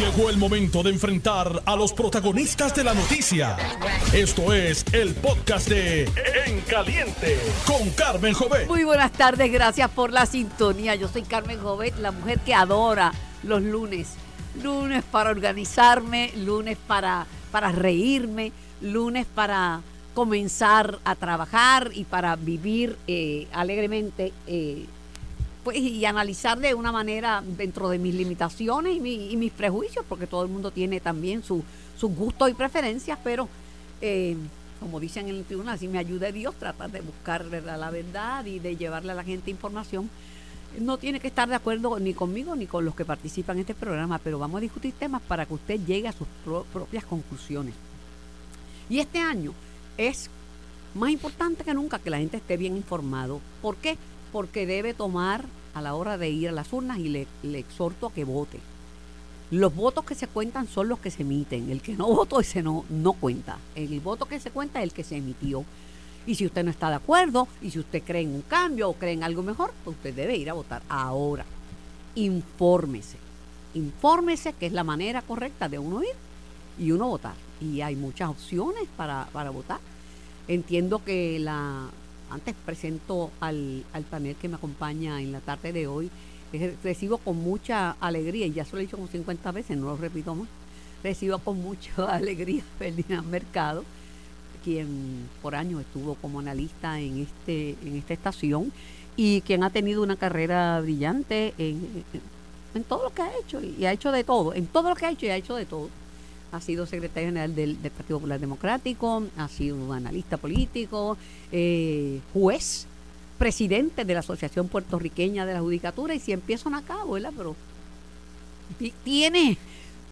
Llegó el momento de enfrentar a los protagonistas de la noticia. Esto es el podcast de En Caliente con Carmen Jovet. Muy buenas tardes, gracias por la sintonía. Yo soy Carmen Jovet, la mujer que adora los lunes. Lunes para organizarme, lunes para, para reírme, lunes para comenzar a trabajar y para vivir eh, alegremente eh, pues, y analizar de una manera dentro de mis limitaciones y, mi- y mis prejuicios, porque todo el mundo tiene también su- sus gustos y preferencias, pero eh, como dicen en el tribunal, si me ayude Dios, tratar de buscar la verdad y de llevarle a la gente información. No tiene que estar de acuerdo ni conmigo ni con los que participan en este programa, pero vamos a discutir temas para que usted llegue a sus pro- propias conclusiones. Y este año es más importante que nunca que la gente esté bien informado. ¿Por qué? Porque debe tomar a la hora de ir a las urnas y le, exhorto a que vote. Los votos que se cuentan son los que se emiten. El que no votó, ese no, no cuenta. El voto que se cuenta es el que se emitió. Y si usted no está de acuerdo, y si usted cree en un cambio o cree en algo mejor, pues usted debe ir a votar ahora. Infórmese. Infórmese que es la manera correcta de uno ir y uno votar. Y hay muchas opciones para, para votar. Entiendo que la. Antes presento al, al panel que me acompaña en la tarde de hoy. Recibo con mucha alegría, y ya se lo he dicho como 50 veces, no lo repito más. Recibo con mucha alegría a Ferdinand Mercado, quien por años estuvo como analista en, este, en esta estación y quien ha tenido una carrera brillante en, en- en todo lo que ha hecho y ha hecho de todo, en todo lo que ha hecho y ha hecho de todo. Ha sido secretario general del, Partido Popular Democrático, ha sido analista político, eh, juez, presidente de la Asociación Puertorriqueña de la Judicatura y si empiezan acá, ¿verdad? Pero ti- tiene,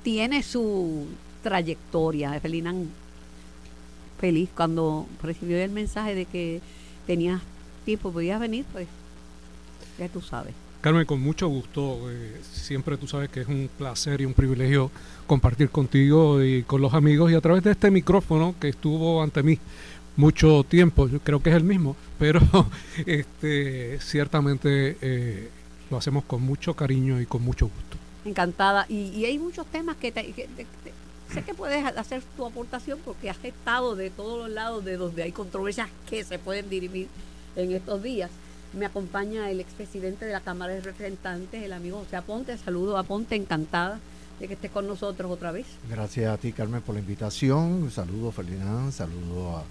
tiene su trayectoria. Ferdinand feliz cuando recibió el mensaje de que tenías tiempo, podías venir, pues ya tú sabes. Carmen, con mucho gusto. eh, siempre tú sabes que es un placer y un privilegio compartir contigo y con los amigos y a través de este micrófono que estuvo ante mí mucho tiempo. Yo creo que es el mismo, pero este, ciertamente eh, lo hacemos con mucho cariño y con mucho gusto. Encantada. Y, hay muchos temas que, te- sé que puedes hacer tu aportación porque has estado de todos los lados de donde hay controversias que se pueden dirimir en estos días. Me acompaña el expresidente de la Cámara de Representantes, el amigo José Aponte. Saludo a Aponte, encantada de que estés con nosotros otra vez. Gracias a ti, Carmen, por la invitación. Saludo, Ferdinand. Saludo al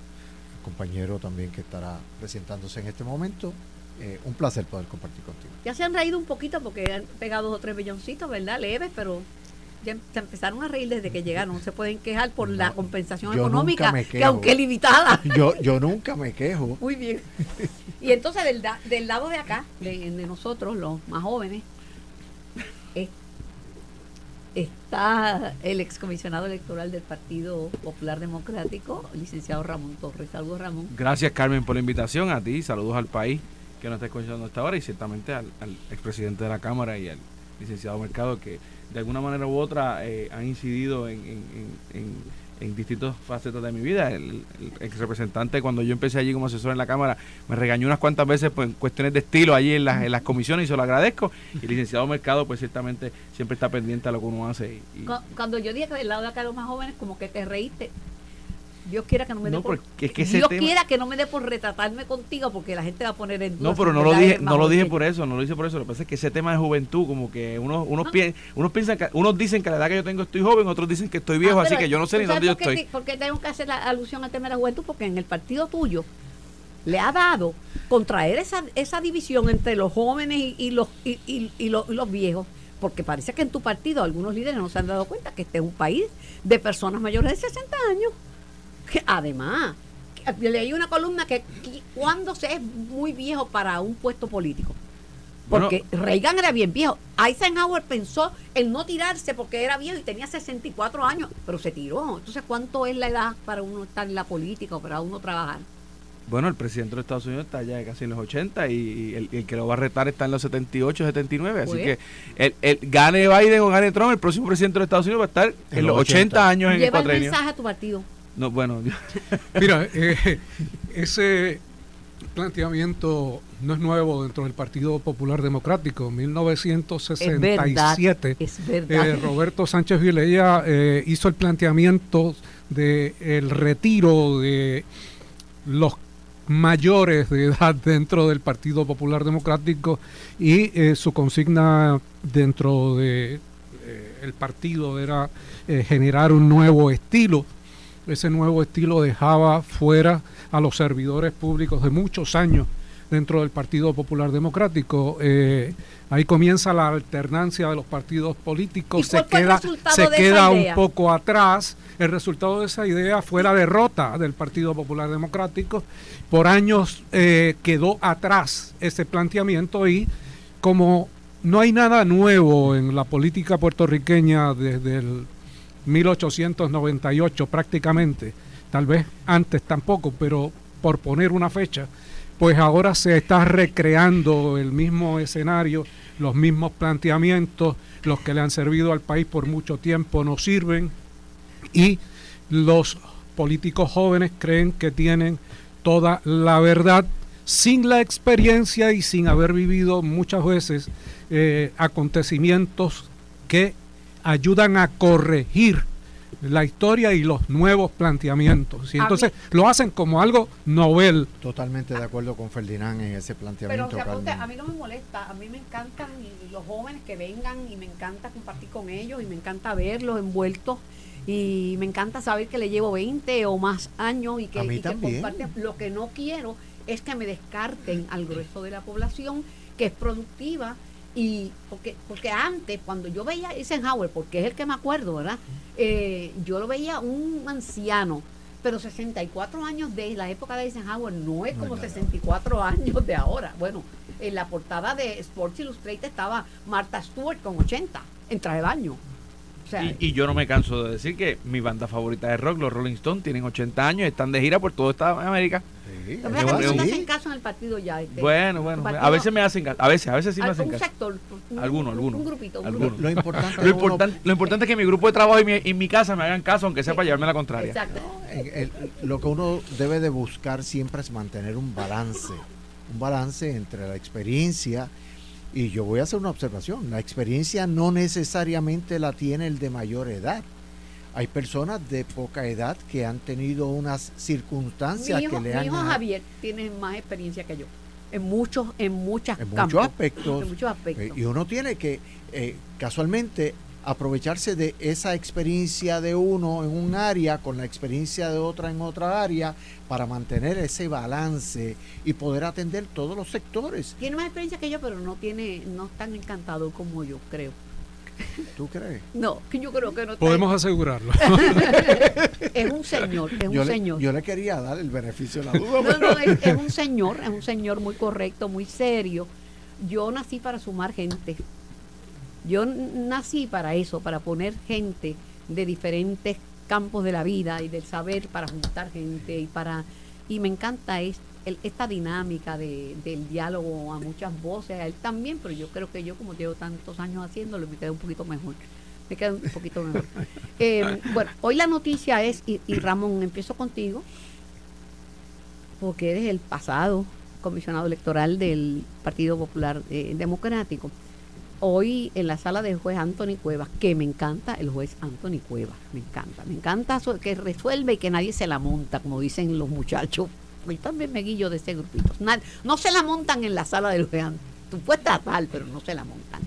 compañero también que estará presentándose en este momento. Eh, un placer poder compartir contigo. Ya se han reído un poquito porque han pegado dos o tres milloncitos, ¿verdad? Leves, pero ya se empezaron a reír desde que llegaron. No se pueden quejar por la compensación económica, que aunque limitada. Yo, yo nunca me quejo. Muy bien. Y entonces del, da- del lado de acá, de, de nosotros, los más jóvenes, es- está el excomisionado electoral del Partido Popular Democrático, licenciado Ramón Torres. Saludos, Ramón. Gracias Carmen por la invitación, a ti, saludos al país que nos está escuchando hasta ahora y ciertamente al, al expresidente de la Cámara y al licenciado Mercado que de alguna manera u otra eh, han incidido en, en, en, en- en distintas facetas de mi vida. El, el representante cuando yo empecé allí como asesor en la Cámara me regañó unas cuantas veces pues, en cuestiones de estilo allí en las, en las comisiones y se lo agradezco. Y el licenciado Mercado pues ciertamente siempre está pendiente a lo que uno hace. y- y- Cu- Cuando yo dije que del lado de acá los más jóvenes, como que te reíste. Dios quiera que no me dé No, por, porque es que ese Dios tema- quiera que no me dé por retratarme contigo porque la gente va a poner en duda No, pero no lo dije, no lo dije por eso, no lo hice por eso. Lo que pasa es que ese tema de juventud, como que unos, unos, Ah. pi- unos piensan que, unos dicen que a la edad que yo tengo estoy joven, otros dicen que estoy viejo, Ah, así pero que yo no sé ¿tú ni dónde yo estoy. te- por qué tengo que hacer la alusión al tema de la juventud? Porque en el partido tuyo le ha dado contraer esa, esa división entre los jóvenes y, y los, y, y- y los, y los viejos. Porque parece que en tu partido algunos líderes no se han dado cuenta que este es un país de personas mayores de 60 años. Que además, leí una columna que, cuando se es muy viejo para un puesto político. Bueno. Porque Reagan era bien viejo. Eisenhower pensó en no tirarse porque era viejo y tenía 64 años, pero se tiró. Entonces, ¿cuánto es la edad para uno estar en la política o para uno trabajar? Bueno, el presidente de los Estados Unidos está ya casi en los 80 y el, el que lo va a retar está en los 78, 79. Así Pues. que el, el- gane Biden o gane Trump, el próximo presidente de los Estados Unidos va a estar en, los 80, años en el Lleva el cuatrenio. mensaje a tu partido. No, bueno, Mira, eh, ese planteamiento no es nuevo dentro del Partido Popular Democrático. En 1967, eh, Roberto Sánchez Vilella eh, hizo el planteamiento del el retiro de los mayores de edad dentro del Partido Popular Democrático y eh, su consigna dentro de el partido era generar un nuevo estilo. Ese nuevo estilo dejaba fuera a los servidores públicos de muchos años dentro del Partido Popular Democrático. Eh, ahí comienza la alternancia de los partidos políticos, se queda, se queda un poco atrás. El resultado de esa idea fue la derrota del Partido Popular Democrático. Por años eh, quedó atrás ese planteamiento y como no hay nada nuevo en la política puertorriqueña desde el 1898 prácticamente, tal vez antes tampoco, pero por poner una fecha, pues ahora se está recreando el mismo escenario, los mismos planteamientos, los que le han servido al país por mucho tiempo no sirven y los políticos jóvenes creen que tienen toda la verdad sin la experiencia y sin haber vivido muchas veces eh, acontecimientos que ayudan a corregir la historia y los nuevos planteamientos. Y entonces lo hacen como algo novel. Totalmente de acuerdo con Ferdinand en ese planteamiento. Pero a mí no me molesta, a mí me encantan los jóvenes que vengan y me encanta compartir con ellos y me encanta verlos envueltos y me encanta saber que le llevo 20 o más años y que, y que comparten. Lo que no quiero es que me descarten al grueso de la población que es productiva y porque, porque antes, cuando yo veía Eisenhower, porque es el que me acuerdo, ¿verdad? Eh, yo lo veía un anciano, pero 64 años de la época de Eisenhower no es como 64 años de ahora. Bueno, en la portada de Sports Illustrated estaba Martha Stewart con 80 en traje de baño y, yo no me canso de decir que mi banda favorita de rock, los Rolling Stones, tienen 80 años, están de gira por todo Estados América. Sí, no hacen caso en el partido ya. Este, bueno, bueno, a veces me hacen caso, a veces, a veces sí me hacen caso. sector, algunos, algunos. Un grupito, Lo, importante lo, importante, lo importante es que mi grupo de trabajo y mi, y mi casa me hagan caso, aunque sea para llevarme la contraria. Exacto. lo que uno debe de buscar siempre es mantener un balance, un balance entre la experiencia y yo voy a hacer una observación, la experiencia no necesariamente la tiene el de mayor edad. Hay personas de poca edad que han tenido unas circunstancias que le han... Mi hijo Javier tiene más experiencia que yo, en muchos, en muchas en muchos aspectos. En muchos aspectos. Y uno tiene que, eh, casualmente, aprovecharse de esa experiencia de uno en un área con la experiencia de otra en otra área para mantener ese balance y poder atender todos los sectores. Tiene más experiencia que yo, pero no tiene, no es tan encantado como yo, creo. ¿Tú crees? No, yo creo que no. Podemos asegurarlo. es un señor, es un señor. yo le quería dar el beneficio de la duda. No, no, es, es un señor, es un señor muy correcto, muy serio. Yo nací para sumar gente. Yo nací para eso, para poner gente de diferentes campos de la vida y del saber para juntar gente y para y me encanta esta dinámica de, del diálogo a muchas voces, a él también, pero yo creo que yo como llevo tantos años haciéndolo me quedo un poquito mejor. Me quedo un poquito mejor. Eh, bueno, hoy la noticia es, y, Ramón, empiezo contigo, porque eres el pasado comisionado electoral del Partido Popular eh, Democrático hoy en la sala del juez Anthony Cuevas, que me encanta el juez Anthony Cuevas, me encanta, me encanta que resuelve y que nadie se la monta, como dicen los muchachos. Yo también me guillo de ese grupito. no se la montan en la sala juez Anthony. Tú puedes tal, pero no se la montan.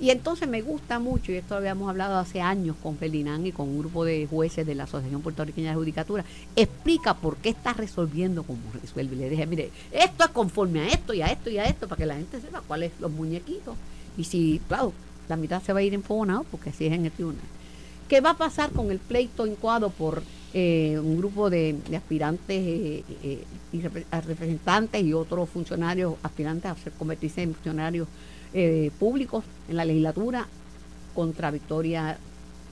Y entonces me gusta mucho, y esto habíamos hablado hace años con Felinán y con un grupo de jueces de la Asociación Puertorriqueña de Judicatura, explica por qué está resolviendo como resuelve. Y le dije, mire, esto es conforme a esto y a esto y a esto, para que la gente sepa cuáles los muñequitos y si, claro, la mitad se va a ir enfogonado porque así es en el tribunal. ¿Qué va a pasar con el pleito incoado por eh, un grupo de, aspirantes eh, eh, y representantes y otros funcionarios aspirantes a convertirse en funcionarios públicos en la legislatura contra Victoria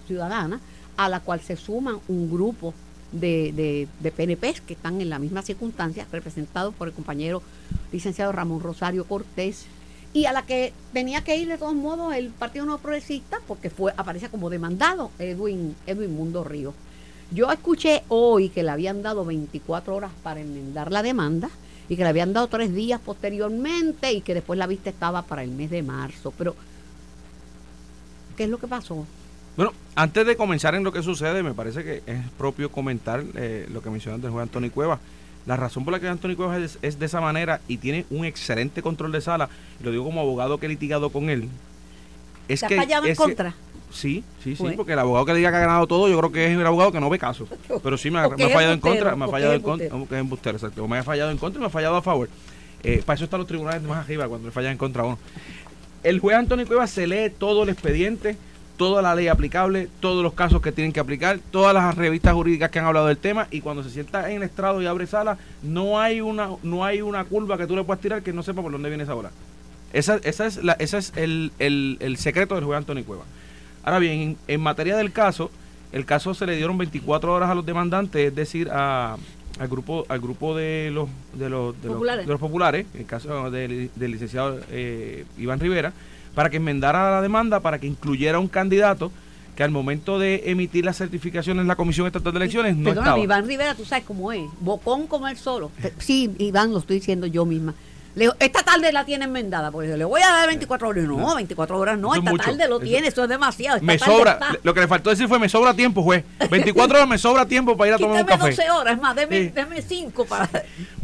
Ciudadana, a la cual se suman un grupo de, de, de PNPs que están en la misma circunstancia, representados por el compañero licenciado Ramón Rosario Cortés, y a la que tenía que ir de todos modos el Partido No Progresista porque fue aparece como demandado Edwin Edwin Mundo Río. Yo escuché hoy que le habían dado 24 horas para enmendar la demanda y que le habían dado tres días posteriormente y que después la vista estaba para el mes de marzo. Pero, ¿qué es lo que pasó? Bueno, antes de comenzar en lo que sucede, me parece que es propio comentar eh, lo que mencionaste del juez Antonio Cuevas. La razón por la que Antonio Cuevas es, de esa manera y tiene un excelente control de sala, y lo digo como abogado que he litigado con él, es que... fallado en contra? Sí, sí, sí, porque el abogado que diga que ha ganado todo, yo creo que es el abogado que no ve caso. Pero sí me ha, fallado en contra, me ha fallado en contra, exacto, me ha fallado en contra y me ha fallado a favor. Eh, para eso están los tribunales más arriba, cuando le fallan en contra a uno. El juez Antonio Cuevas se lee todo el expediente, toda la ley aplicable, todos los casos que tienen que aplicar, todas las revistas jurídicas que han hablado del tema y cuando se sienta en el estrado y abre sala, no hay una no hay una curva que tú le puedas tirar que no sepa por dónde viene esa bola. Esa, esa es, la, ese es el, el, el secreto del juez Antonio Cuevas. Ahora bien, en, materia del caso, el caso se le dieron 24 horas a los demandantes, es decir, a, al grupo al grupo de los de los, de populares, los, populares en el caso del, licenciado eh, Iván Rivera, para que enmendara la demanda, para que incluyera un candidato que al momento de emitir las certificaciones en la Comisión Estatal de Elecciones no estaba. Iván Rivera, tú sabes cómo es, bocón como él solo. Sí, Iván, lo estoy diciendo yo misma. Le esta tarde la tiene enmendada, porque le voy a dar 24 horas. No, 24 horas no, esta tarde lo tiene, eso es demasiado. me sobra, lo que le faltó decir fue, me sobra tiempo, juez. 24 horas me sobra tiempo para ir a tomar un café. 12 horas, es más, deme, 5 para...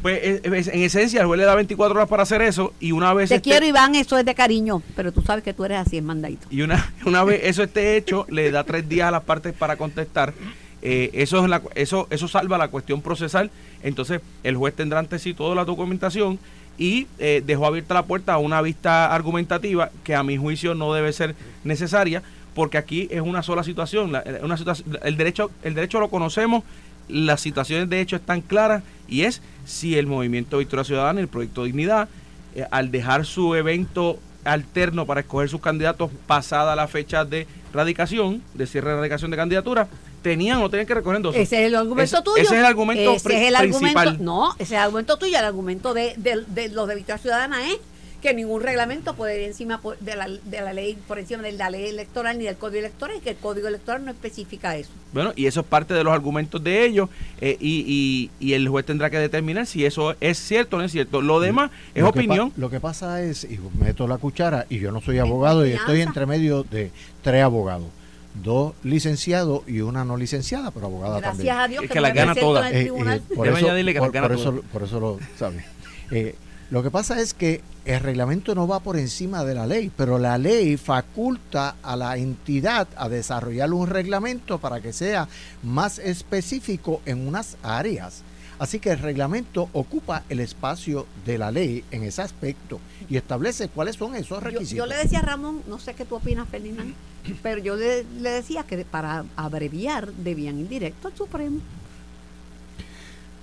Pues en esencia, el juez le da 24 horas para hacer eso y una vez... Te quiero, Iván, eso es de cariño, pero tú sabes que tú eres así, es mandadito. Y una, una vez eso esté hecho, le da tres días a las partes para contestar. Eh, eso, es la, eso, eso salva la cuestión procesal. Entonces, el juez tendrá ante sí toda la documentación y eh, dejó abierta la puerta a una vista argumentativa que a mi juicio no debe ser necesaria porque aquí es una sola situación, una situación el derecho el derecho lo conocemos las situaciones de hecho están claras y es si el movimiento Victoria Ciudadana el proyecto Dignidad eh, al dejar su evento alterno para escoger sus candidatos pasada la fecha de radicación de cierre de radicación de candidatura tenían o tenían que recoger dos. Ese es el argumento tuyo. Ese es el argumento ese es el Argumento, no, ese es el argumento tuyo. El argumento de, de, los de Victoria Ciudadana es que ningún reglamento puede ir encima de la, de la ley, por encima de la ley electoral ni del código electoral, y que el código electoral no especifica eso. Bueno, y eso es parte de los argumentos de ellos, eh, y, y, el juez tendrá que determinar si eso es cierto o no es cierto. Lo demás es opinión. lo que pasa es, y meto la cuchara, y yo no soy abogado, y estoy entre medio de tres abogados dos licenciados y una no licenciada, pero abogada también. Gracias a Dios que, que la gana todas. Eh, eh, por, eso, por, eso, lo sabe. Eh, lo que pasa es que el reglamento no va por encima de la ley, pero la ley faculta a la entidad a desarrollar un reglamento para que sea más específico en unas áreas. Así que el reglamento ocupa el espacio de la ley en ese aspecto y establece cuáles son esos requisitos. Yo, le decía a Ramón, no sé qué tú opinas, Ferdinand, pero yo le, decía que para abreviar debían ir directo al Supremo.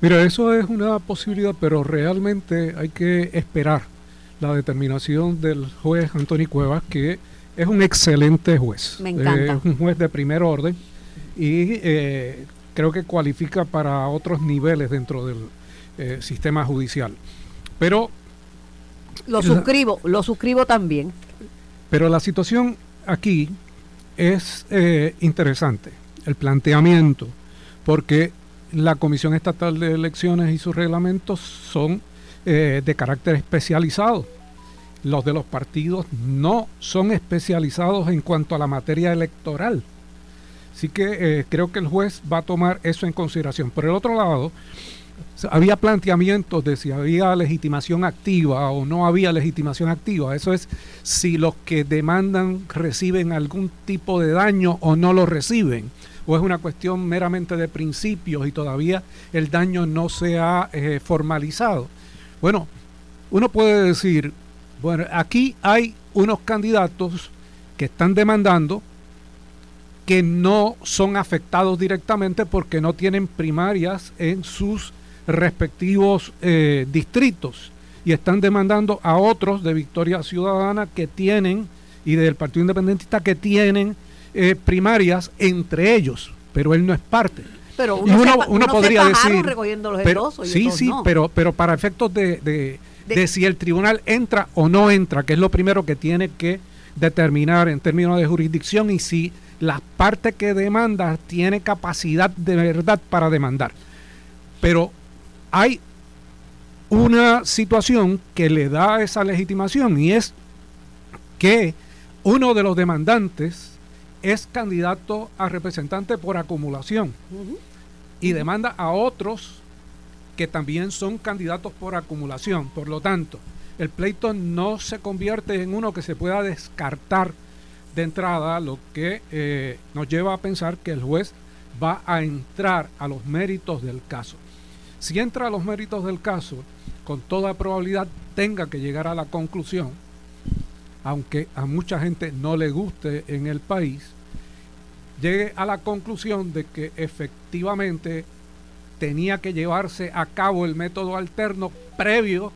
Mira, eso es una posibilidad, pero realmente hay que esperar la determinación del juez Antonio Cuevas, que es un excelente juez. Me encanta. es un juez de primer orden y eh, creo que cualifica para otros niveles dentro del eh, sistema judicial. Pero... Lo suscribo, lo suscribo también. Pero la situación aquí es eh, interesante, el planteamiento, porque la Comisión Estatal de Elecciones y sus reglamentos son eh, de carácter especializado. Los de los partidos no son especializados en cuanto a la materia electoral. Así que eh, creo que el juez va a tomar eso en consideración. Por el otro lado, había planteamientos de si había legitimación activa o no había legitimación activa. Eso es si los que demandan reciben algún tipo de daño o no lo reciben. O es una cuestión meramente de principios y todavía el daño no se ha eh, formalizado. Bueno, uno puede decir, bueno, aquí hay unos candidatos que están demandando que no son afectados directamente porque no tienen primarias en sus respectivos eh, distritos. Y están demandando a otros de Victoria Ciudadana que tienen y del Partido Independentista que tienen eh, primarias entre ellos, pero él no es parte. Pero uno, podría decir, pero, sí, sí, pero pero para efectos de, de, si el tribunal entra o no entra, que es lo primero que tiene que determinar en términos de jurisdicción y si la parte que demanda tiene capacidad de verdad para demandar. Pero hay una situación que le da esa legitimación y es que uno de los demandantes es candidato a representante por acumulación y demanda a otros que también son candidatos por acumulación. Por lo tanto, el pleito no se convierte en uno que se pueda descartar de entrada, lo que eh, nos lleva a pensar que el juez va a entrar a los méritos del caso. Si entra a los méritos del caso, con toda probabilidad tenga que llegar a la conclusión, aunque a mucha gente no le guste en el país, llegue a la conclusión de que efectivamente tenía que llevarse a cabo el método alterno previo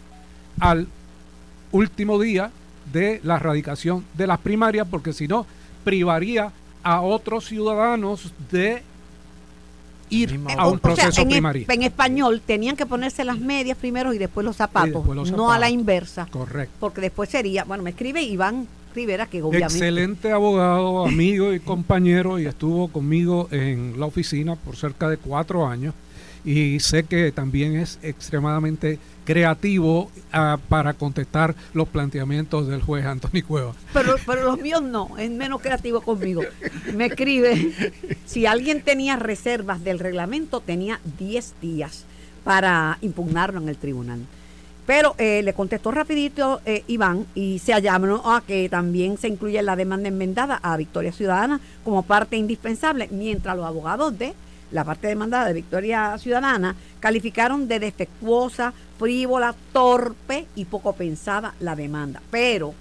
al último día de la erradicación de las primarias, porque si no, privaría a otros ciudadanos de ir a un proceso en, primario. En español tenían que ponerse las medias primero y después los zapatos, no a la inversa. Correcto. Porque después sería, bueno, me escribe Iván Rivera, que obviamente... Excelente abogado, amigo y compañero, y estuvo conmigo en la oficina por cerca de cuatro años y sé que también es extremadamente creativo ah, para contestar los planteamientos del juez Antonio Cueva. Pero, los míos no, es menos creativo conmigo. Me escribe, si alguien tenía reservas del reglamento, tenía 10 días para impugnarlo en el tribunal. Pero eh, le contestó rapidito eh, Iván y se llamó a que también se incluye la demanda enmendada a Victoria Ciudadana como parte indispensable, mientras los abogados de la parte demandada de Victoria Ciudadana, calificaron de defectuosa, frívola, torpe y poco pensada la demanda. Pero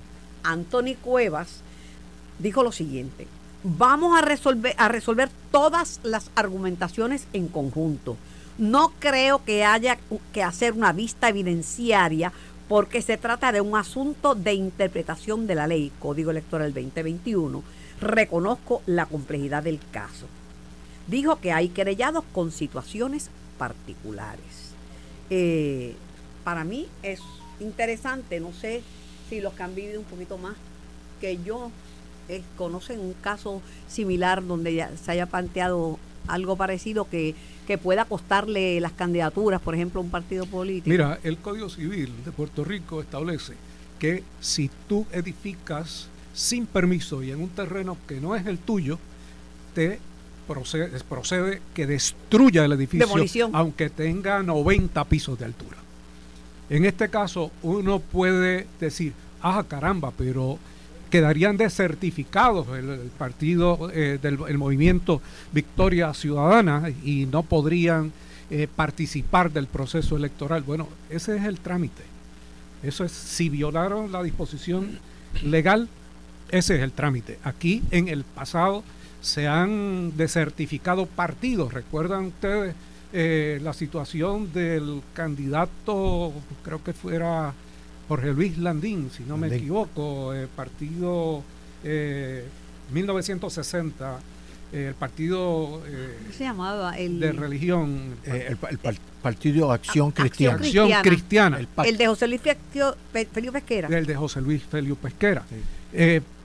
Anthony Cuevas dijo lo siguiente, vamos a resolver, a resolver todas las argumentaciones en conjunto. No creo que haya que hacer una vista evidenciaria porque se trata de un asunto de interpretación de la ley, Código Electoral 2021. Reconozco la complejidad del caso dijo que hay querellados con situaciones particulares. Eh, para mí es interesante, no sé si los que han vivido un poquito más que yo eh, conocen un caso similar donde ya se haya planteado algo parecido que, que pueda costarle las candidaturas, por ejemplo, a un partido político. Mira, el Código Civil de Puerto Rico establece que si tú edificas sin permiso y en un terreno que no es el tuyo, te procede, procede que destruya el edificio aunque tenga 90 pisos de altura. En este caso uno puede decir, ah caramba, pero quedarían desertificados el, el partido eh, del el movimiento Victoria Ciudadana y no podrían eh, participar del proceso electoral. Bueno, ese es el trámite. Eso es, si violaron la disposición legal, ese es el trámite. Aquí en el pasado se han desertificado partidos. ¿Recuerdan ustedes eh, la situación del candidato, creo que fuera Jorge Luis Landín, si no me equivoco, el partido 1960? Eh, el partido eh, se llamaba? de religión. El, partido Acción Cristiana. Acción Cristiana, El, de José Luis Feliu Pesquera. El de José Luis Feliu Pesquera.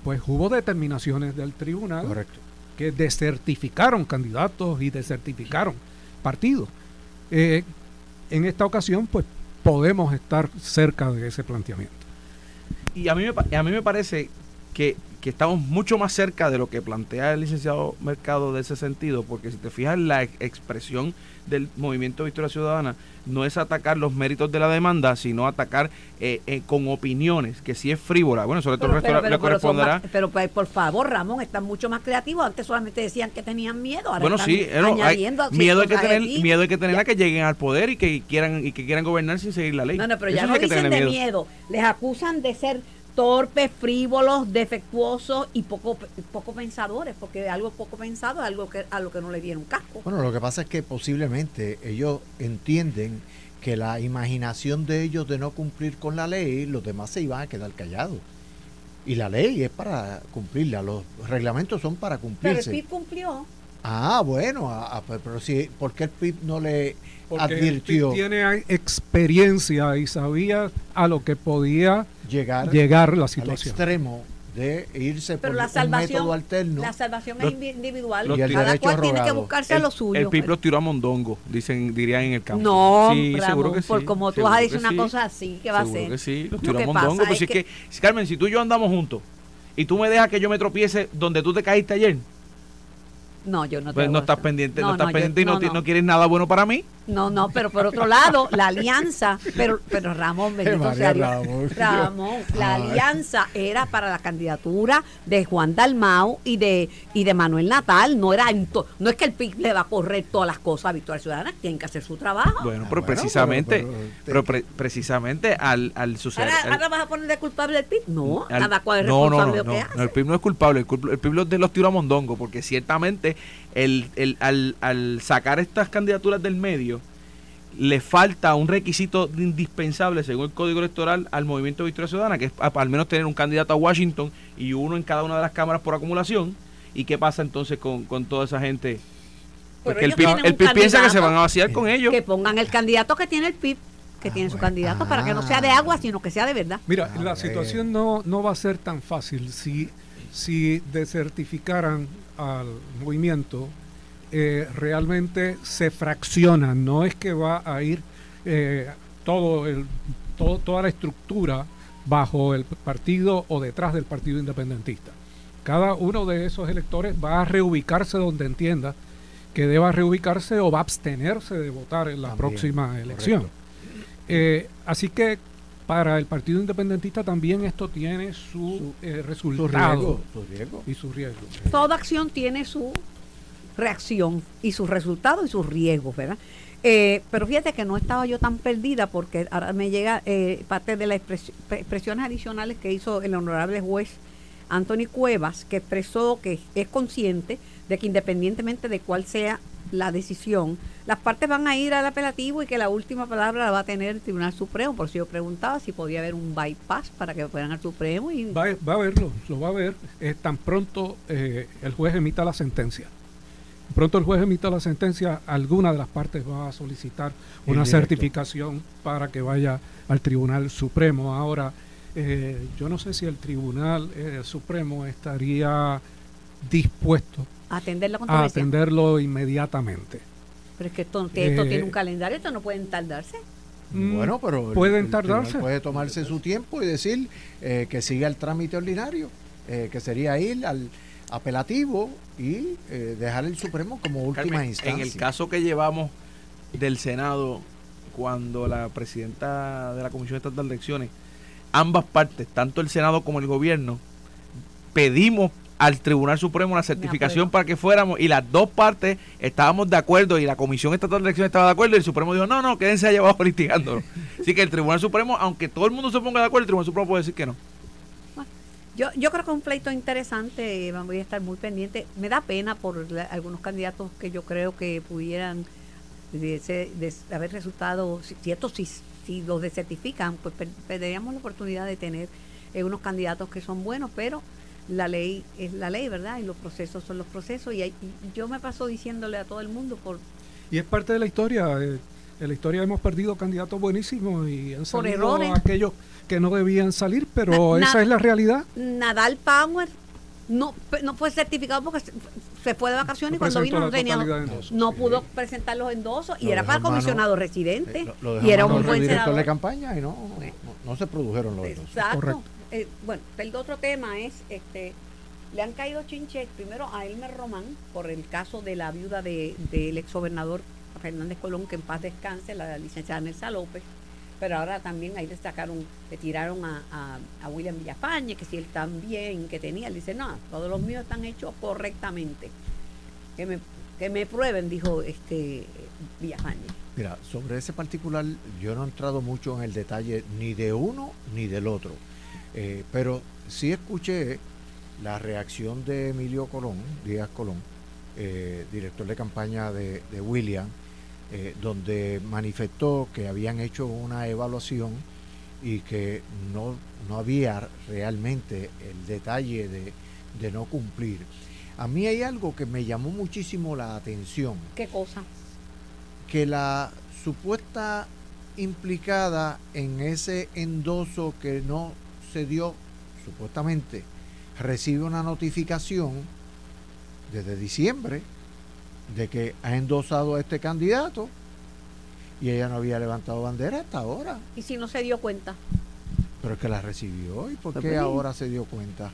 Pues hubo determinaciones del tribunal correcto que desertificaron candidatos y desertificaron partidos. Eh, en esta ocasión, pues podemos estar cerca de ese planteamiento. Y a mí me, a mí me parece que, que, estamos mucho más cerca de lo que plantea el licenciado Mercado de ese sentido, porque si te fijas la expresión del movimiento Victoria Ciudadana no es atacar los méritos de la demanda, sino atacar eh, eh, con opiniones, que si es frívola. Bueno, sobre todo pero, le corresponderá. Pero, pues, por favor, Ramón, están mucho más creativos. Antes solamente decían que tenían miedo. Ahora bueno, sí, miedo, hay que tener, miedo hay que tener a que lleguen al poder y que quieran y que quieran gobernar sin seguir la ley. No, no, pero ya no dicen de miedo. Les acusan de ser torpes, frívolos, defectuosos y poco poco pensadores, porque algo poco pensado es algo que, a lo que no le dieron casco. Bueno, lo que pasa es que posiblemente ellos entienden que la imaginación de ellos de no cumplir con la ley, los demás se iban a quedar callados. Y la ley es para cumplirla, los reglamentos son para cumplirse. Pero el PIB cumplió. Ah, bueno, pero si, ¿por qué el PIB no le advirtió? El PIB tiene experiencia y sabía a lo que podía llegar, llegar la situación. extremo de irse Pero por la un salvación, método alterno. la salvación Los- es individual. los- Y el Cada derecho cual tiene que buscarse lo suyo. El PIB los tiró a Mondongo, dicen, dirían en el campo. No, sí, Ramón, seguro que sí. por como tú vas a decir una sí. cosa así, ¿qué va a hacer? que sí, los Lo tiró a que Mondongo. pasa Pues es si es que- que, si, Carmen, si tú y yo andamos juntos y tú me dejas que yo me tropiece donde tú te caíste ayer, No, yo no te pues no estás pendiente, no, No, estás no, yo- pendiente y no, no, ti- no. no quieres nada bueno para mí. No, no, pero por otro lado, la alianza, pero, pero Ramón, bendito sea Dios. Ramón. Ramón, la Ay. alianza era para la candidatura de Juan Dalmau y de y de Manuel Natal, no era en to- no es que el PIB le va a correr todas las cosas a Victoria Ciudadana, tienen que hacer su trabajo. Bueno, Ah, pero bueno, precisamente, pero- pero, pero- pre- precisamente al, al suceder. Ahora, al- ahora vas a poner de culpable el PIB. No, al- cada cual es no, no, responsable no, de lo no, que no, el hace. PIB no es culpable, el, el PIB los, de los tiró a Mondongo, porque ciertamente el, el- al, al sacar estas candidaturas del medio, le falta un requisito indispensable, según el Código Electoral, al Movimiento Victoria Ciudadana, que es al menos tener un candidato a Washington y uno en cada una de las cámaras por acumulación. ¿Y qué pasa entonces con, con toda esa gente? Porque el PIB, el PIB piensa que se van a vaciar con ellos. Que pongan el candidato que tiene el PIB, que Ah, tiene su bueno. candidato, para que no sea de Ah. agua, sino que sea de verdad. Mira, Ah, la situación no, no va a ser tan fácil si, si desertificaran al movimiento, eh, realmente se fraccionan, no es que va a ir eh, todo el, todo- toda la estructura bajo el partido o detrás del partido independentista. Cada uno de esos electores va a reubicarse donde entienda que deba reubicarse o va a abstenerse de votar en la También, próxima elección. Eh, así que para el Partido Independentista también esto tiene su, Su- eh, Su resultado riesgo, su riesgo. y su riesgo. Toda acción tiene su reacción y sus resultados y sus riesgos, ¿verdad? Eh, pero fíjate que no estaba yo tan perdida porque ahora me llega eh, parte de las expres- expresiones adicionales que hizo el honorable juez Anthony Cuevas, que expresó que es consciente de que independientemente de cuál sea la decisión, las partes van a ir al apelativo y que la última palabra la va a tener el Tribunal Supremo. Por si yo preguntaba si podía haber un bypass para que fueran al Supremo y Va, va a verlo, lo va a ver eh, tan pronto eh, el juez emita la sentencia. Pronto el juez emita la sentencia, alguna de las partes va a solicitar una certificación para que vaya al Tribunal Supremo. Ahora, eh, yo no sé si el Tribunal eh, Supremo estaría dispuesto atender la a atenderlo inmediatamente. Pero es que esto, esto Eh, tiene un calendario, esto no pueden tardarse. Mm, Bueno, pero pueden el tardarse. Puede tomarse su tiempo y decir eh, que siga el trámite ordinario, eh, que sería ir al apelativo y eh, dejar el Supremo como última Carmen, instancia. En el caso que llevamos del Senado, cuando la presidenta de la Comisión Estatal de Elecciones, ambas partes, tanto el Senado como el gobierno, pedimos al Tribunal Supremo la certificación para que fuéramos y las dos partes estábamos de acuerdo y la Comisión Estatal de Elecciones estaba de acuerdo y el Supremo dijo, no, no, quédense allá abajo litigándolo. Así que el Tribunal Supremo, aunque todo el mundo se ponga de acuerdo, el Tribunal Supremo puede decir que no. Yo, yo creo que es un pleito interesante, voy a estar muy pendiente. Me da pena por la- algunos candidatos que yo creo que pudieran de, ese- de haber resultado, si, si si, si los desertifican, pues per- perderíamos la oportunidad de tener eh, unos candidatos que son buenos, pero la ley es la ley, ¿verdad? Y los procesos son los procesos. Y, hay- y yo me paso diciéndole a todo el mundo por Y es parte de la historia. eh, en la historia hemos perdido candidatos buenísimos y han Por salido errores. aquellos que no debían salir, pero Na- esa es la realidad. Nadal Power no, no fue certificado porque se, se fue de vacaciones y cuando vino no tenía endosos. no Sí. pudo presentar los endosos y Lo era para mano- comisionado residente Eh, lo- lo dejó y era un buen senador. de campaña y no, no, no se produjeron los dos. Exacto. Correcto. Eh, bueno, el otro tema es, este, le han caído chinches primero a Elmer Román por el caso de la viuda de- del exgobernador Fernández Colón, que en paz descanse, la licenciada Nelsa López. Pero ahora también ahí le sacaron, le tiraron a, a, a William Villafañe, que si él también que tenía, él dice, no, todos los míos están hechos correctamente. Que me, que me prueben, dijo este Villafañe. Mira, sobre ese particular yo no he entrado mucho en el detalle ni de uno ni del otro, Eh, pero sí escuché la reacción de Emilio Colón, Díaz Colón, eh, director de campaña de, de William, eh, donde manifestó que habían hecho una evaluación y que no, no había realmente el detalle de, de no cumplir. A mí hay algo que me llamó muchísimo la atención ¿Qué cosa? que la supuesta implicada en ese endoso que no se dio, supuestamente, recibe una notificación desde diciembre de que ha endosado a este candidato y ella no había levantado bandera hasta ahora. ¿Y si no se dio cuenta? Pero es que la recibió y por Pues qué bien. ahora se dio cuenta.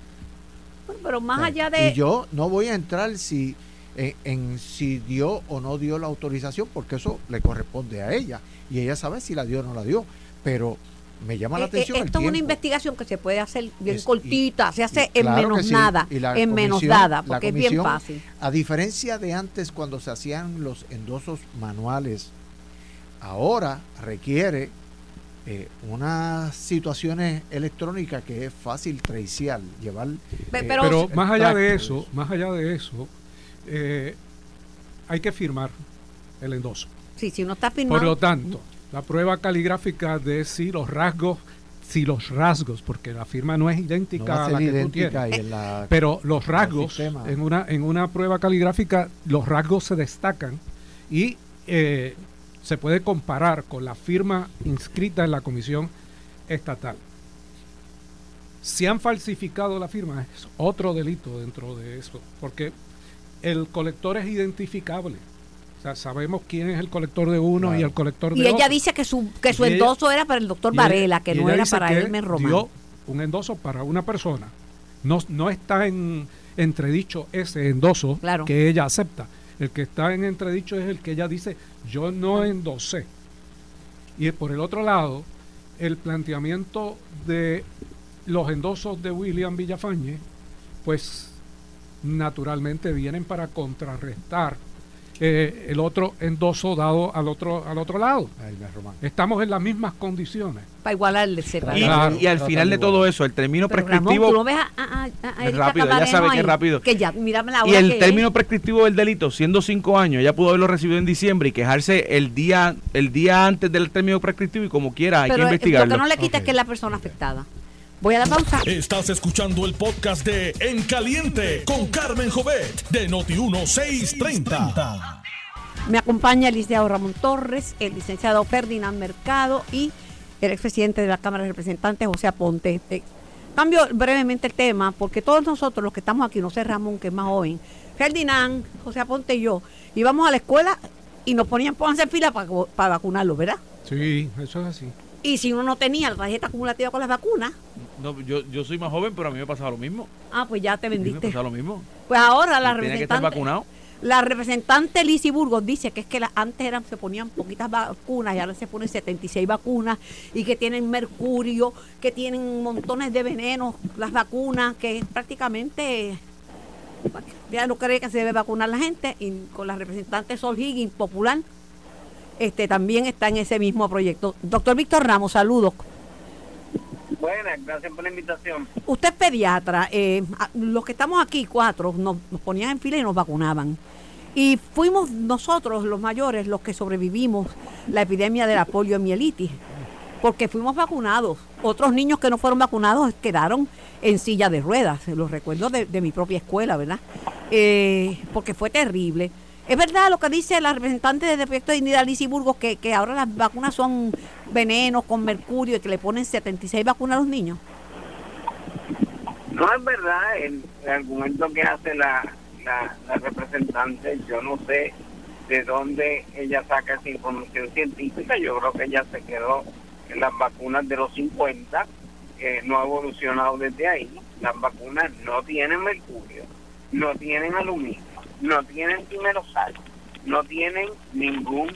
Pero más Eh, allá de... Y yo no voy a entrar si en, en si dio o no dio la autorización, porque eso le corresponde a ella. Y ella sabe si la dio o no la dio. Pero me llama la Eh, eh, atención. el esto es una investigación que se puede hacer bien Es- y- cortita, se hace en claro menos sí, nada, y la en menos nada, porque es bien fácil. A diferencia de antes cuando se hacían los endosos manuales, ahora requiere eh, unas situaciones electrónicas que es fácil traiciar, llevar... Pe- eh, pero- Pero más allá de eso, más allá de eso, eh, hay que firmar el endoso. Sí, si uno está Por lo firmando... tanto, la prueba caligráfica de si los rasgos, si los rasgos, porque la firma no es idéntica a la que tú tienes. la- Pero los rasgos, en una, en una prueba caligráfica, los rasgos se destacan y eh, se puede comparar con la firma inscrita en la comisión estatal. Si han falsificado la firma, es otro delito dentro de eso, porque el colector es identificable. O sea, sabemos quién es el colector de uno Claro. y el colector de Y ella otro. dice que su, que su endoso era para el doctor Varela, que no era para Elmer Román. dio un endoso para una persona. No, no está en entredicho ese endoso Claro. que ella acepta. El que está en entredicho es el que ella dice, yo no endosé. Y por el otro lado, el planteamiento de los endosos de William Villafañe, pues naturalmente vienen para contrarrestar eh, el otro endoso dado al otro, al otro lado. Estamos en las mismas condiciones. Para igualarle ese Y, Claro. y al final de todo eso, el término Pero prescriptivo Ramón, tú no ves a, a- a- a Es Erika rápido, Camareno sabe que es rápido. Que ya, la y el que término prescriptivo del delito, siendo cinco años, ella pudo haberlo recibido en diciembre y quejarse el día el día antes del término prescriptivo y como quiera, hay Pero que eh, investigarlo. lo que no le quita es que es la persona afectada. Voy a la pausa. Estás escuchando el podcast de En Caliente con Carmen Jovet de Noti1630. Me acompaña el licenciado Ramón Torres, el licenciado Ferdinand Mercado y el expresidente de la Cámara de Representantes, José Aponte. Eh, cambio brevemente el tema, porque todos nosotros, los que estamos aquí, no sé Ramón, que es más joven, Ferdinand, José Aponte y yo, íbamos a la escuela y nos ponían, pónganse en fila para, para vacunarlos, ¿verdad? Sí, eso es así. Y si uno no tenía la tarjeta acumulativa con las vacunas, No, yo, yo soy más joven, pero a mí me pasaba lo mismo. ah, pues ya te A mí me vendiste. pasaba lo mismo. Pues ahora la Tenía que estar representante, vacunado. la representante Lizy Burgos dice que es que la- antes eran, se ponían poquitas vacunas y ahora se ponen 76 vacunas y que tienen mercurio, que tienen montones de venenos las vacunas, que prácticamente ya no cree que se debe vacunar la gente y con la representante Sol Higgins, popular, este también está en ese mismo proyecto. Doctor Víctor Ramos, saludos. Buenas, gracias por la invitación. Usted es pediatra, eh, los que estamos aquí, cuatro, nos, nos ponían en fila y nos vacunaban. Y fuimos nosotros, los mayores, los que sobrevivimos la epidemia de la poliomielitis, porque fuimos vacunados. Otros niños que no fueron vacunados quedaron en silla de ruedas, los recuerdo de, de mi propia escuela, ¿verdad? Eh, porque fue terrible. Es verdad lo que dice la representante del proyecto de Dignidad, Lizy Burgos, que, que ahora las vacunas son venenos con mercurio y que le ponen 76 vacunas a los niños. No es verdad el, argumento que hace la, la, la representante. Yo no sé de dónde ella saca esa información científica. Yo creo que ella se quedó en las vacunas de los 50, eh, no ha evolucionado desde ahí. Las vacunas no tienen mercurio, no tienen aluminio, no tienen timerosal, no tienen ningún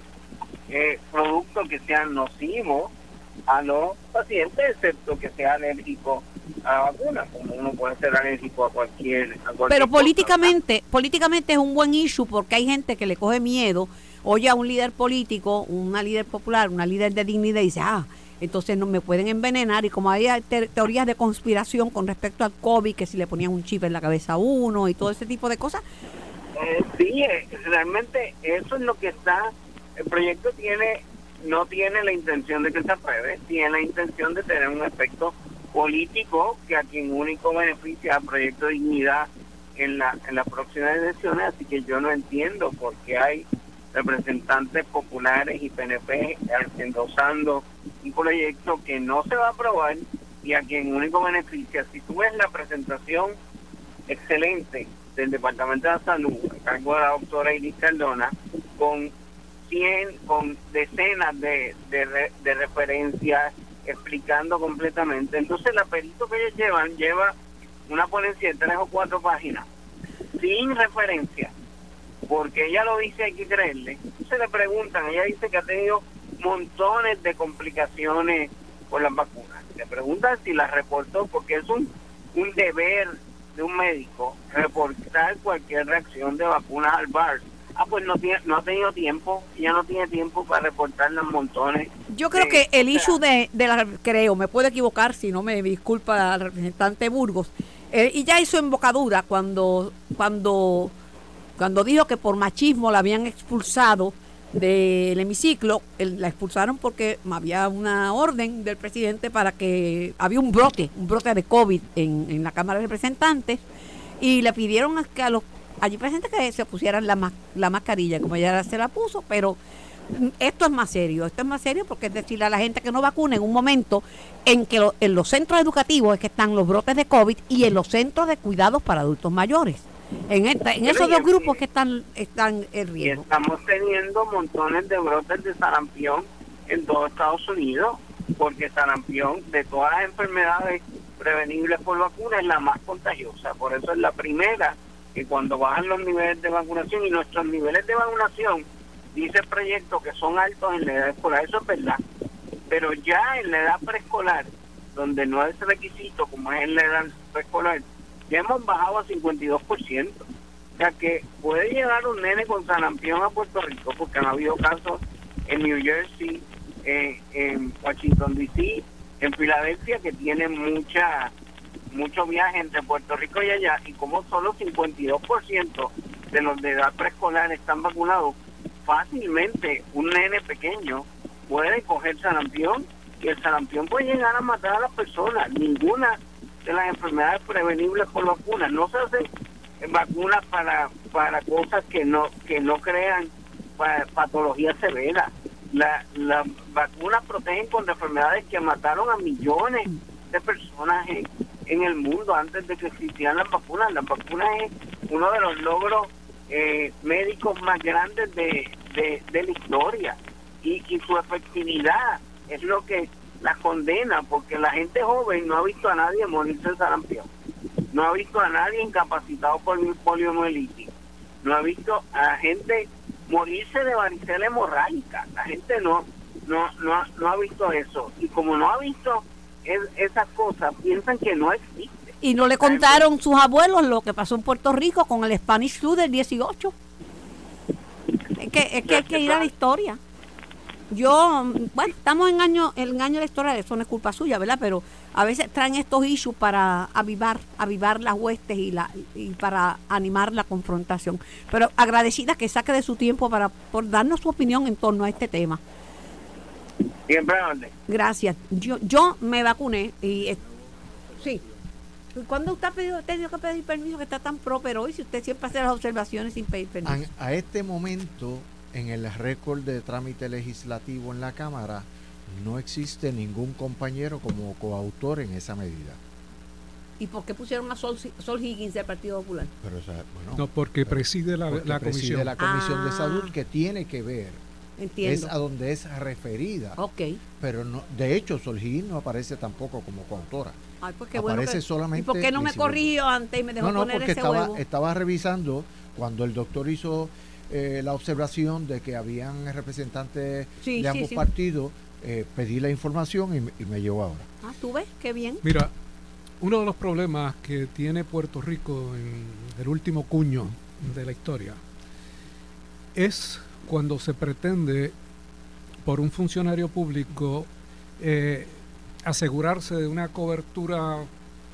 eh, producto que sea nocivo a los pacientes, excepto que sea alérgico a la vacuna, como uno puede ser alérgico a cualquier. a cualquier Pero cosa, políticamente, políticamente es un buen issue porque hay gente que le coge miedo, oye a un líder político, una líder popular, una líder de dignidad y dice, ah, entonces no me pueden envenenar y como hay te- teorías de conspiración con respecto al COVID, que si le ponían un chip en la cabeza a uno y todo ese tipo de cosas, Eh, sí, eh, realmente eso es lo que está. El proyecto tiene no tiene la intención de que se apruebe, tiene la intención de tener un efecto político que a quien único beneficia al proyecto de dignidad en, la, en las próximas elecciones, así que yo no entiendo por qué hay representantes populares y PNP endosando un proyecto que no se va a aprobar y a quien único beneficia. Si tú ves la presentación excelente del Departamento de Salud, a cargo de la doctora Iris Cardona, con 100, con decenas de, de, de referencias explicando completamente. Entonces, la perito que ellos llevan lleva una ponencia de tres o cuatro páginas, sin referencia, porque ella lo dice, hay que creerle. Se le preguntan, ella dice que ha tenido montones de complicaciones con las vacunas. Le preguntan si las reportó, porque es un, un deber de un médico reportar cualquier reacción de vacunas al bar. Ah, pues no, tiene, no ha tenido tiempo, ya no tiene tiempo para reportar los montones. Yo creo que el issue de, de la, creo, me puedo equivocar si no me disculpa el representante Burgos, eh, y ya hizo embocadura cuando, cuando, cuando dijo que por machismo la habían expulsado del hemiciclo, la expulsaron porque había una orden del presidente para que había un brote, un brote de COVID en, en la Cámara de Representantes, y le pidieron a, que a los allí presentes que se pusieran la, la mascarilla, como ella se la puso, pero esto es más serio, esto es más serio porque es decirle a la gente que no vacune en un momento en que en los centros educativos es que están los brotes de COVID y en los centros de cuidados para adultos mayores. En, esta, en esos dos grupos que están, están en riesgo. Y estamos teniendo montones de brotes de sarampión en todo Estados Unidos, porque sarampión de todas las enfermedades prevenibles por vacuna es la más contagiosa. Por eso es la primera que cuando bajan los niveles de vacunación y nuestros niveles de vacunación, dice el proyecto que son altos en la edad escolar, eso es verdad, pero ya en la edad preescolar, donde no es requisito como es en la edad preescolar, ya hemos bajado a 52%. O sea que puede llegar un nene con sarampión a Puerto Rico, porque han habido casos en New Jersey, eh, en Washington DC, en Filadelfia, que tienen mucha mucho viaje entre Puerto Rico y allá, y como solo 52% de los de edad preescolar están vacunados, fácilmente un nene pequeño puede coger sarampión y el sarampión puede llegar a matar a las personas. Ninguna de las enfermedades prevenibles por vacunas. No se hacen vacunas para, para cosas que no, que no crean patologías severas. Las la vacunas protegen contra enfermedades que mataron a millones de personas en, en el mundo antes de que existieran las vacunas. Las vacunas es uno de los logros eh, médicos más grandes de, de, la historia y, y su efectividad es lo que la condena porque la gente joven no ha visto a nadie morirse de sarampión, no ha visto a nadie incapacitado por poliomielitis, no ha visto a gente morirse de varicela hemorrágica, la gente no no no, no ha visto eso y como no ha visto esas cosas piensan que no existe. Y no le contaron sus abuelos lo que pasó en Puerto Rico con el Spanish Flu del 18. Es que, es que hay que ir a la historia. Yo, bueno, estamos en año, el año de la historia, eso no es culpa suya, ¿verdad? Pero a veces traen estos issues para avivar, avivar las huestes y, la, y para animar la confrontación. Pero agradecida que saque de su tiempo para por darnos su opinión en torno a este tema. Siempre Gracias. Yo, yo me vacuné y eh, sí. ¿Cuándo usted ha pedido, tenido que pedir permiso que está tan pro, pero hoy si usted siempre hace las observaciones sin pedir permiso? A, a este momento, en el récord de trámite legislativo en la Cámara, no existe ningún compañero como coautor en esa medida. ¿Y por qué pusieron a Sol, Sol Higgins del Partido Popular? Pero, o sea, bueno, no, porque preside la, porque la preside comisión. la comisión de Ah. salud que tiene que ver Entiendo. es a donde es referida. Ok. Pero no, de hecho, Solgín no aparece tampoco como coautora. Ay, pues qué bueno Aparece que- solamente ¿Y por qué no me corrigió antes y me dejó No, no, poner porque ese estaba, huevo? estaba revisando cuando el doctor hizo eh, la observación de que habían representantes Sí, de ambos sí. partidos, eh, pedí la información y, me- y me llegó ahora. Ah, ¿tú ves? Qué bien. Mira, uno de los problemas que tiene Puerto Rico en el último cuño de la historia es cuando se pretende por un funcionario público eh, asegurarse de una cobertura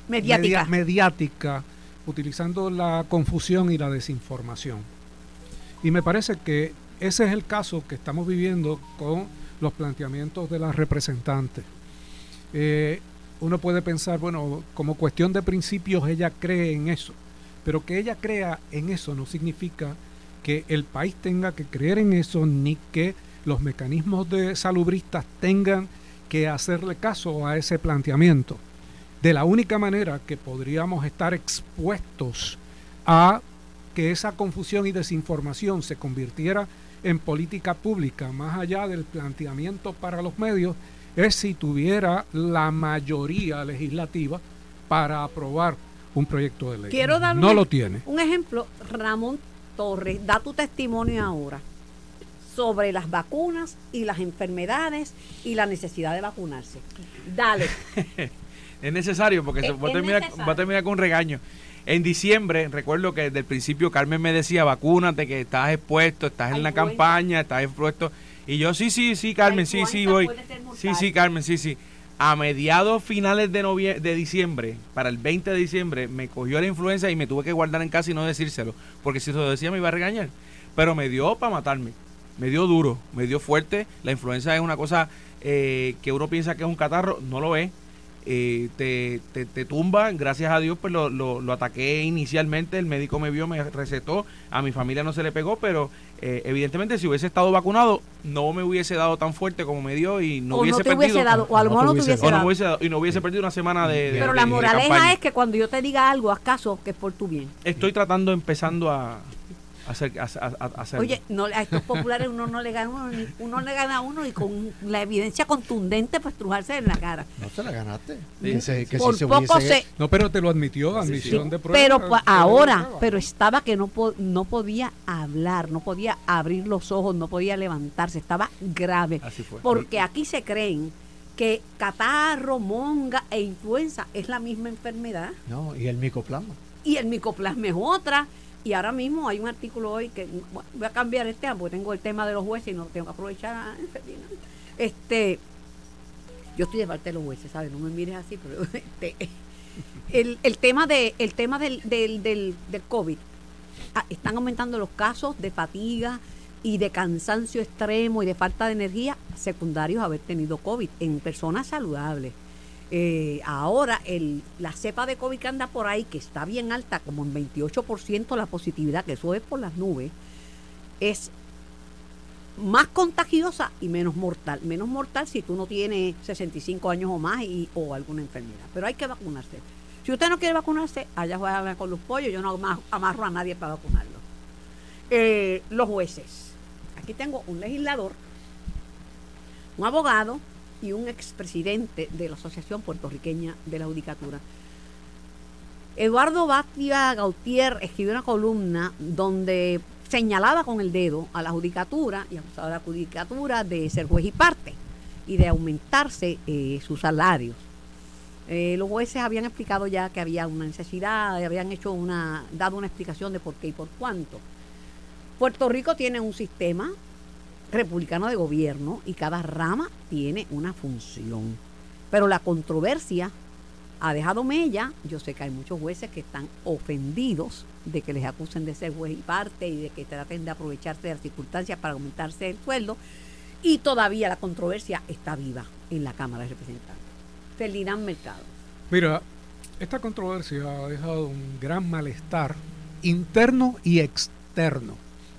Mediática. media- mediática utilizando la confusión y la desinformación. Y me parece que ese es el caso que estamos viviendo con los planteamientos de las representantes. Eh, uno puede pensar, bueno, como cuestión de principios ella cree en eso, pero que ella crea en eso no significa que el país tenga que creer en eso ni que los mecanismos de salubristas tengan que hacerle caso a ese planteamiento. de la única manera que podríamos estar expuestos a que esa confusión y desinformación se convirtiera en política pública, más allá del planteamiento para los medios, es si tuviera la mayoría legislativa para aprobar un proyecto de ley. Quiero dar no un, lo tiene. Un ejemplo, Ramón Torres, da tu testimonio ahora sobre las vacunas y las enfermedades y la necesidad de vacunarse. Dale. es necesario porque se, Es- va, a terminar, necesario. va a terminar con un regaño. En diciembre, recuerdo que desde el principio Carmen me decía, vacúnate, que estás expuesto, estás en la campaña, estás expuesto. Y yo, sí, sí, sí, Carmen, sí, sí, voy. Sí, sí, Carmen, sí, sí. A mediados finales de, novie- de diciembre, para el 20 de diciembre, me cogió la influenza y me tuve que guardar en casa y no decírselo, porque si se lo decía me iba a regañar. Pero me dio para matarme, me dio duro, me dio fuerte. La influenza es una cosa eh, que uno piensa que es un catarro, no lo es. Eh, te, te, te tumba, gracias a Dios, pues lo, lo, lo ataqué inicialmente, el médico me vio, me recetó, a mi familia no se le pegó, pero eh, evidentemente si hubiese estado vacunado, no me hubiese dado tan fuerte como me dio y no o hubiese no te perdido. hubiese dado, o a lo no mejor no te hubiese hubiese o no dado. hubiese dado- y no hubiese perdido una semana de, de- Pero de- la moraleja es que cuando yo te diga algo, haz caso, que es por tu bien. Estoy tratando, empezando a hacer, a, a- a- hacerlo. Oye, no, a estos populares uno no le gana a uno, ni- uno le gana a uno y con la evidencia contundente pues trujarse en la cara. No se la ganaste. Sí. Que se- que si Por se poco se, No, pero te lo admitió, admisión de prueba. pero pues, te ahora, prueba. pero estaba que no no podía hablar, no podía abrir los ojos, no podía levantarse, estaba grave. Así fue. Porque aquí se creen que catarro, monga e influenza es la misma enfermedad No, y el micoplasma. y el micoplasma es otra. Y ahora mismo hay un artículo hoy que voy a cambiar este tema porque tengo el tema de los jueces y no tengo que aprovechar. Este, yo estoy de parte de los jueces, ¿sabes? No me mires así, pero este, el, el tema de el tema del, del, del, del COVID ah, están aumentando los casos de fatiga y de cansancio extremo y de falta de energía secundarios a haber tenido COVID en personas saludables. Eh, ahora la cepa de COVID que anda por ahí, que está bien alta, como en 28% la positividad, que eso es por las nubes, es más contagiosa y menos mortal. Menos mortal si tú no tienes 65 años o más y, o alguna enfermedad. Pero hay que vacunarse. Si usted no quiere vacunarse, allá juega con los pollos. Yo no ama- amarro a nadie para vacunarlo. Eh, los jueces. Aquí tengo un legislador, un abogado y un expresidente de la Asociación Puertorriqueña de la Judicatura. Eduardo Batia Gautier escribió una columna donde señalaba con el dedo a la judicatura y acusaba a la judicatura de ser juez y parte y de aumentarse eh, sus salarios. Eh, los jueces habían explicado ya que había una necesidad, habían hecho una, dado una explicación de por qué y por cuánto. Puerto Rico tiene un sistema republicano de gobierno y cada rama tiene una función. Pero la controversia ha dejado mella. Yo sé que hay muchos jueces que están ofendidos de que les acusen de ser juez y parte y de que traten de aprovecharse de las circunstancias para aumentarse el sueldo. Y todavía la controversia está viva en la Cámara de Representantes. Ferdinand Mercado. Mira, esta controversia ha dejado un gran malestar interno y externo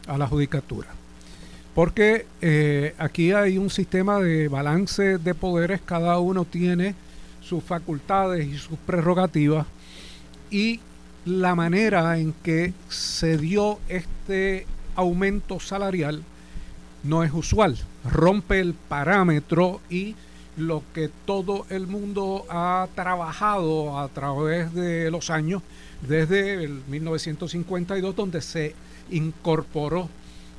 a la judicatura. Porque eh, aquí hay un sistema de balance de poderes, cada uno tiene sus facultades y sus prerrogativas, y la manera en que se dio este aumento salarial no es usual, rompe el parámetro y lo que todo el mundo ha trabajado a través de los años, desde el 1952, donde se incorporó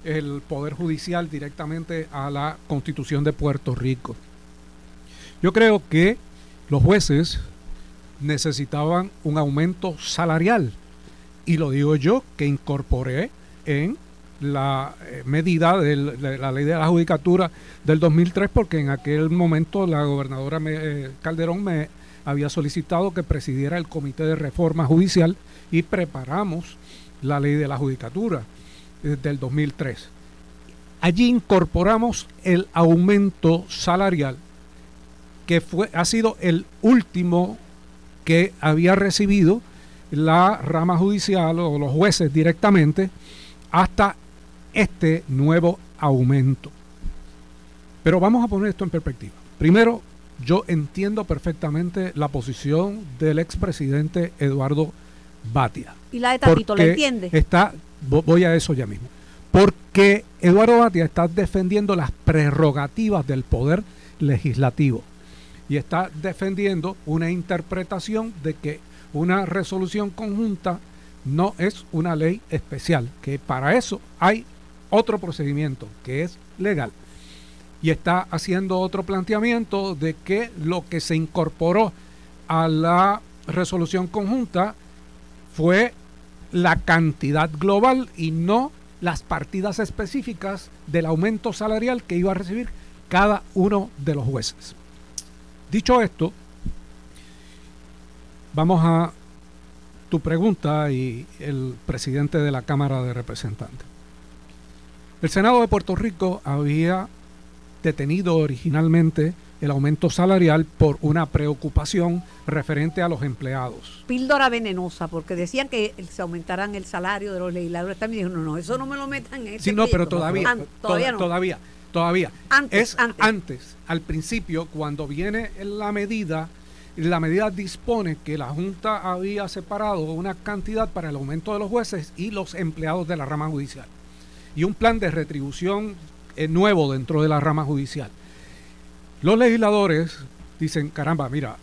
el Poder Judicial directamente a la Constitución de Puerto Rico. Yo creo que los jueces necesitaban un aumento salarial y lo digo yo que incorporé en la eh, medida de la ley de la judicatura del 2003 porque en aquel momento la gobernadora eh, Calderón me había solicitado que presidiera el comité de reforma judicial y preparamos la ley de la judicatura del 2003. Allí incorporamos el aumento salarial que fue ha sido el último que había recibido la rama judicial o los jueces directamente hasta este nuevo aumento. Pero vamos a poner esto en perspectiva. Primero, yo entiendo perfectamente la posición del expresidente Eduardo Batia. ¿Y la de Tatito la entiende? Está, voy a eso ya mismo. Porque Eduardo Batia está defendiendo las prerrogativas del poder legislativo y está defendiendo una interpretación de que una resolución conjunta no es una ley especial, que para eso hay otro procedimiento que es legal. Y está haciendo otro planteamiento de que lo que se incorporó a la resolución conjunta fue la cantidad global y no las partidas específicas del aumento salarial que iba a recibir cada uno de los jueces. Dicho esto, vamos a tu pregunta y el presidente de la Cámara de Representantes. El Senado de Puerto Rico había detenido originalmente el aumento salarial por una preocupación referente a los empleados. Píldora venenosa, porque decían que se aumentaran el salario de los legisladores. También dijo, no, no, eso no me lo metan en este Sí, no, pero pleito". todavía, An- todavía toda- no. todavía, todavía. Antes, es antes. al principio, cuando viene la medida, la medida dispone que la Junta había separado una cantidad para el aumento de los jueces y los empleados de la rama judicial. Y un plan de retribución eh, nuevo dentro de la rama judicial. Los legisladores dicen, caramba, mira,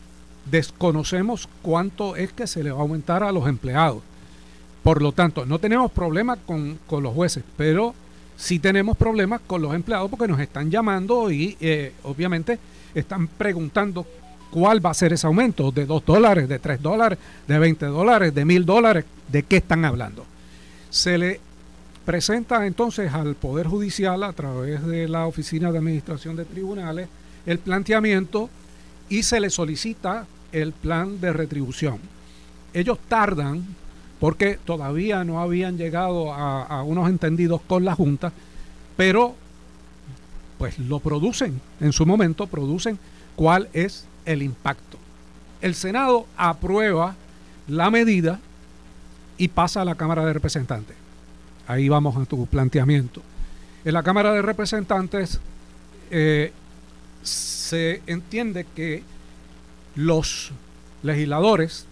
desconocemos cuánto es que se le va a aumentar a los empleados. Por lo tanto, no tenemos problemas con, con los jueces, pero sí tenemos problemas con los empleados porque nos están llamando y eh, obviamente están preguntando cuál va a ser ese aumento de 2 dólares, de 3 dólares, de 20 dólares, de 1000 dólares, de qué están hablando. Se le presenta entonces al Poder Judicial a través de la Oficina de Administración de Tribunales el planteamiento y se le solicita el plan de retribución. Ellos tardan porque todavía no habían llegado a, unos entendidos con la Junta, pero pues lo producen, en su momento producen cuál es el impacto. El Senado aprueba la medida y pasa a la Cámara de Representantes. Ahí vamos a tu planteamiento. En la Cámara de Representantes eh, se entiende que los legisladores,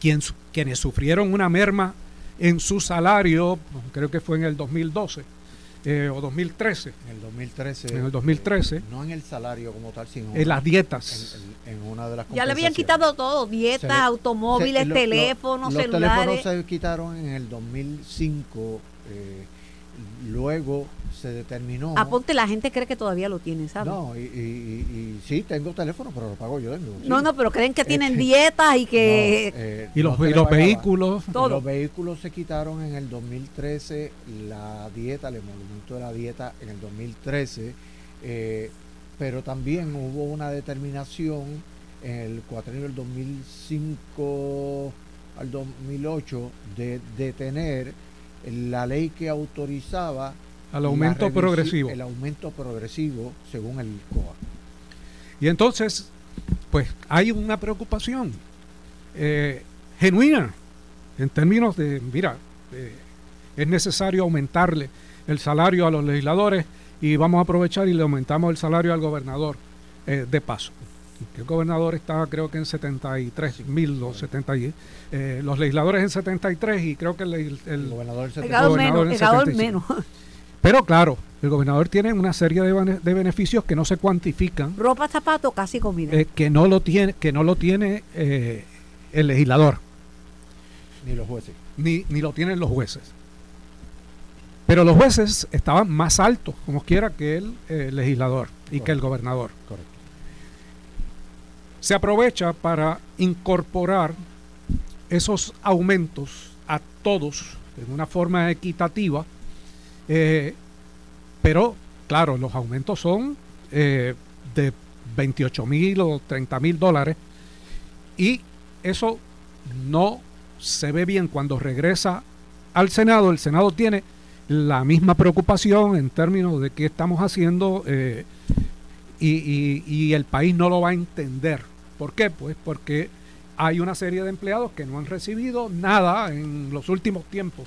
quien- quienes sufrieron una merma en su salario, creo que fue en el 2012 eh, o 2013, En el 2013. En el 2013. eh, no en el salario como tal, sino en las dietas. en, en una de las Ya le habían quitado todo, dietas, le- automóviles, Se- lo- lo- teléfonos, los celulares. teléfonos se quitaron en el 2005. eh, luego se determinó. Aponte, la gente cree que todavía lo tienen, ¿sabes? No, y, y- y- y sí, tengo teléfono, pero lo pago yo. No, no, pero creen que tienen Este, dietas y No, que... eh, y los, no los vehículos. Todo. Los vehículos se quitaron en el 2013, la dieta, el emolumento de la dieta en el 2013, eh, pero también hubo una determinación en el cuatrienio del 2005 al 2008 de detener la ley que autorizaba Al aumento revisi- progresivo. El aumento progresivo según el COA. Y entonces, pues hay una preocupación eh, genuina en términos de, mira, eh, es necesario aumentarle el salario a los legisladores y vamos a aprovechar y le aumentamos el salario al gobernador eh, de paso. El gobernador está creo que en 73 mil o 70 y- eh, los legisladores en 73 y creo que el, el- El gobernador el menos, en el gobernador 75. menos. Pero claro el gobernador tiene una serie de, bene- de beneficios que no se cuantifican Ropa, zapatos, casi comida. eh, que no lo tiene que no lo tiene eh, el legislador ni los jueces. ni, ni lo tienen los jueces pero los jueces estaban más altos como quiera que el eh, legislador y que el gobernador Correcto. se aprovecha para incorporar esos aumentos a todos en una forma equitativa, eh, pero claro, los aumentos son eh, de 28 mil o 30 mil dólares y eso no se ve bien cuando regresa al Senado. El Senado tiene la misma preocupación en términos de qué estamos haciendo eh, y, el país no lo va a entender. ¿Por qué? Pues porque hay una serie de empleados que no han recibido nada en los últimos tiempos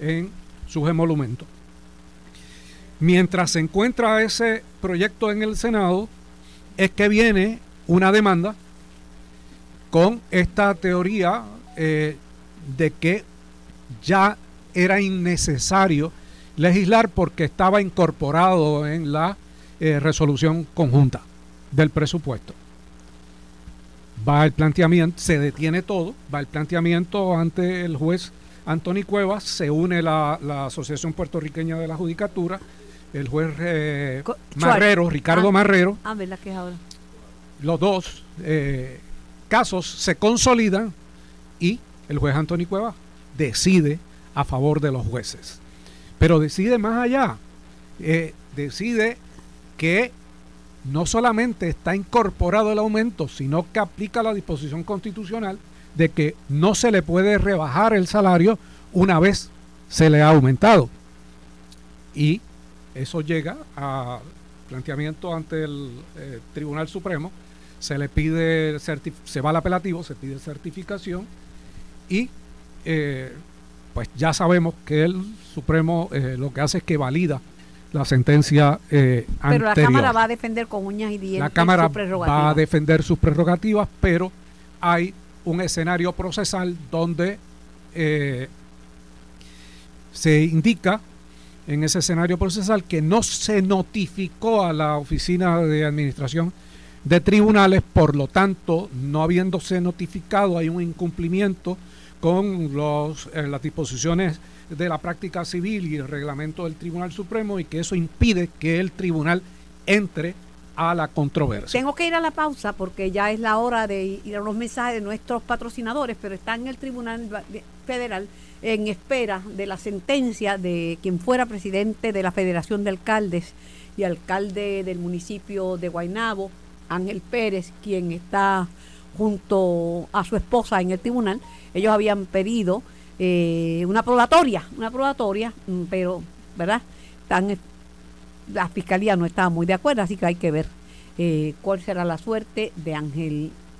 en sus emolumentos. Mientras se encuentra ese proyecto en el Senado, es que viene una demanda con esta teoría eh, de que ya era innecesario legislar porque estaba incorporado en la eh, resolución conjunta del presupuesto. Va el planteamiento, se detiene todo, va el planteamiento ante el juez Anthony Cuevas, se une la, la Asociación Puertorriqueña de la Judicatura, el juez eh, Marrero, Ricardo Ah. Marrero, Ah, ¿verdad que es ahora? los dos eh, casos se consolidan y el juez Anthony Cuevas decide a favor de los jueces. Pero decide más allá, eh, decide que no solamente está incorporado el aumento, sino que aplica la disposición constitucional de que no se le puede rebajar el salario una vez se le ha aumentado. Y eso llega a planteamiento ante el eh, Tribunal Supremo, se le pide, se va al apelativo, se pide certificación y eh, pues ya sabemos que el Supremo eh, lo que hace es que valida la sentencia eh, Pero la. Cámara va a defender con uñas y dientes La Cámara va a defender sus prerrogativas, pero hay un escenario procesal donde se indica en ese escenario procesal que no se notificó a la Oficina de Administración de Tribunales, por lo tanto, no habiéndose notificado, hay un incumplimiento con los, eh, las disposiciones de la práctica civil y el reglamento del Tribunal Supremo y que eso impide que el tribunal entre a la controversia. Tengo que ir a la pausa porque ya es la hora de ir a los mensajes de nuestros patrocinadores, pero está en el Tribunal Federal en espera de la sentencia de quien fuera presidente de la Federación de Alcaldes y alcalde del municipio de Guaynabo, Ángel Pérez, quien está junto a su esposa en el tribunal. Ellos habían pedido eh, una probatoria, una probatoria, mm, pero, ¿verdad? La fiscalía no estaba muy de acuerdo, así que hay que ver eh, cuál será la suerte de Ángel.